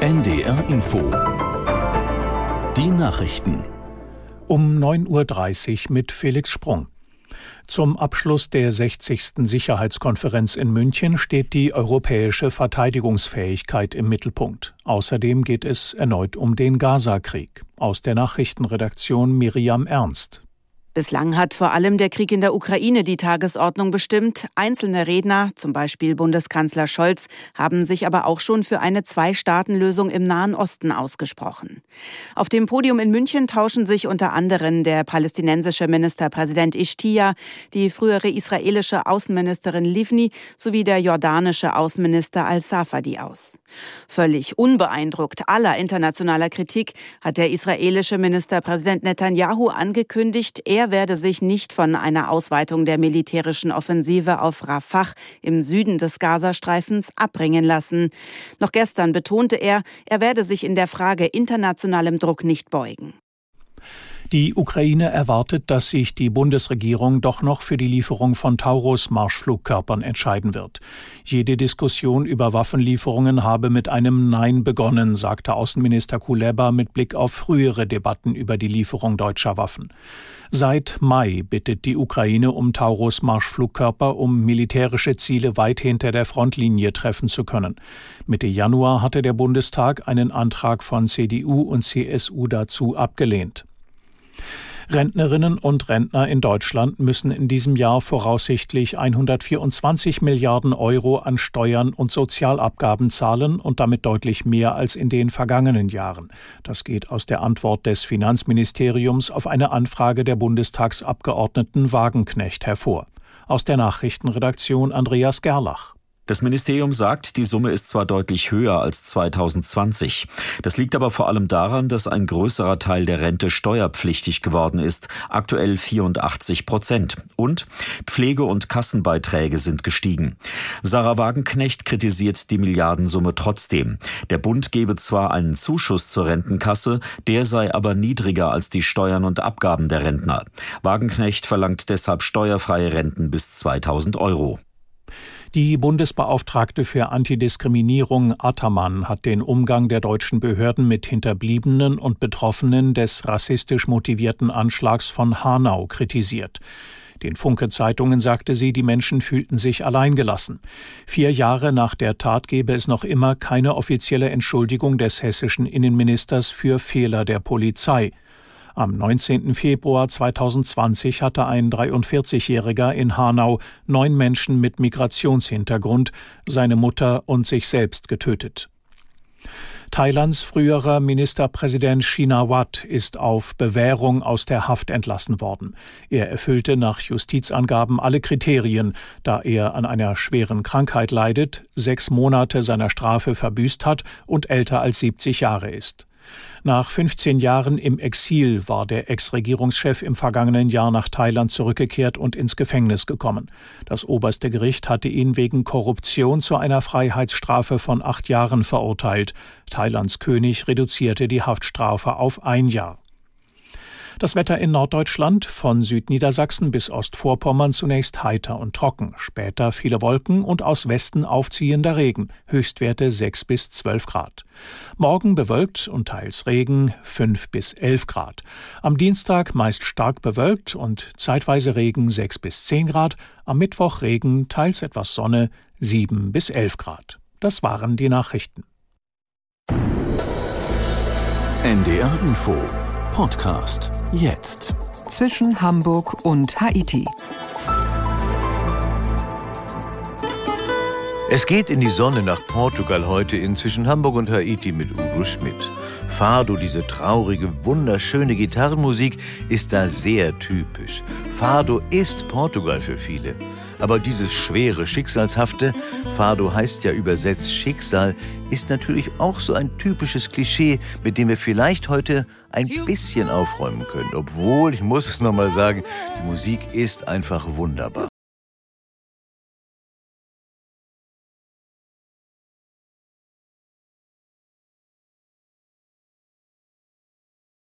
NDR Info. Die Nachrichten. Um 9.30 Uhr mit Felix Sprung. Zum Abschluss der 60. Sicherheitskonferenz in München steht die europäische Verteidigungsfähigkeit im Mittelpunkt. Außerdem geht es erneut um den Gaza-Krieg. Aus der Nachrichtenredaktion Miriam Ernst. Bislang hat vor allem der Krieg in der Ukraine die Tagesordnung bestimmt. Einzelne Redner, zum Beispiel Bundeskanzler Scholz, haben sich aber auch schon für eine Zwei-Staaten-Lösung im Nahen Osten ausgesprochen. Auf dem Podium in München tauschen sich unter anderem der palästinensische Ministerpräsident Ishtia, die frühere israelische Außenministerin Livni sowie der jordanische Außenminister al-Safadi aus. Völlig unbeeindruckt aller internationaler Kritik hat der israelische Ministerpräsident Netanyahu angekündigt, er er werde sich nicht von einer Ausweitung der militärischen Offensive auf Rafah im Süden des Gazastreifens abbringen lassen. Noch gestern betonte er, er werde sich in der Frage internationalem Druck nicht beugen. Die Ukraine erwartet, dass sich die Bundesregierung doch noch für die Lieferung von Taurus-Marschflugkörpern entscheiden wird. Jede Diskussion über Waffenlieferungen habe mit einem Nein begonnen, sagte Außenminister Kuleba mit Blick auf frühere Debatten über die Lieferung deutscher Waffen. Seit Mai bittet die Ukraine um Taurus-Marschflugkörper, um militärische Ziele weit hinter der Frontlinie treffen zu können. Mitte Januar hatte der Bundestag einen Antrag von CDU und CSU dazu abgelehnt. Rentnerinnen und Rentner in Deutschland müssen in diesem Jahr voraussichtlich 124 Milliarden Euro an Steuern und Sozialabgaben zahlen und damit deutlich mehr als in den vergangenen Jahren. Das geht aus der Antwort des Finanzministeriums auf eine Anfrage der Bundestagsabgeordneten Wagenknecht hervor. Aus der Nachrichtenredaktion Andreas Gerlach. Das Ministerium sagt, die Summe ist zwar deutlich höher als 2020. Das liegt aber vor allem daran, dass ein größerer Teil der Rente steuerpflichtig geworden ist, aktuell 84 Prozent. Und Pflege- und Kassenbeiträge sind gestiegen. Sarah Wagenknecht kritisiert die Milliardensumme trotzdem. Der Bund gebe zwar einen Zuschuss zur Rentenkasse, der sei aber niedriger als die Steuern und Abgaben der Rentner. Wagenknecht verlangt deshalb steuerfreie Renten bis 2000 Euro. Die Bundesbeauftragte für Antidiskriminierung Ataman hat den Umgang der deutschen Behörden mit Hinterbliebenen und Betroffenen des rassistisch motivierten Anschlags von Hanau kritisiert. Den Funke-Zeitungen sagte sie, die Menschen fühlten sich alleingelassen. Vier Jahre nach der Tat gebe es noch immer keine offizielle Entschuldigung des hessischen Innenministers für Fehler der Polizei. Am 19. Februar 2020 hatte ein 43-Jähriger in Hanau neun Menschen mit Migrationshintergrund, seine Mutter und sich selbst getötet. Thailands früherer Ministerpräsident Shinawat ist auf Bewährung aus der Haft entlassen worden. Er erfüllte nach Justizangaben alle Kriterien, da er an einer schweren Krankheit leidet, sechs Monate seiner Strafe verbüßt hat und älter als 70 Jahre ist. Nach 15 Jahren im Exil war der Ex-Regierungschef im vergangenen Jahr nach Thailand zurückgekehrt und ins Gefängnis gekommen. Das oberste Gericht hatte ihn wegen Korruption zu einer Freiheitsstrafe von acht Jahren verurteilt. Thailands König reduzierte die Haftstrafe auf ein Jahr. Das Wetter in Norddeutschland von Südniedersachsen bis Ostvorpommern zunächst heiter und trocken, später viele Wolken und aus Westen aufziehender Regen, Höchstwerte 6 bis 12 Grad. Morgen bewölkt und teils Regen 5 bis 11 Grad. Am Dienstag meist stark bewölkt und zeitweise Regen 6 bis 10 Grad, am Mittwoch Regen, teils etwas Sonne 7 bis 11 Grad. Das waren die Nachrichten. NDR Info Podcast jetzt. Zwischen Hamburg und Haiti. Es geht in die Sonne nach Portugal heute in Zwischen Hamburg und Haiti mit Udo Schmidt. Fado, diese traurige, wunderschöne Gitarrenmusik, ist da sehr typisch. Fado ist Portugal für viele. Aber dieses schwere, schicksalshafte, Fado heißt ja übersetzt Schicksal, ist natürlich auch so ein typisches Klischee, mit dem wir vielleicht heute ein bisschen aufräumen können. Obwohl, ich muss es nochmal sagen, die Musik ist einfach wunderbar.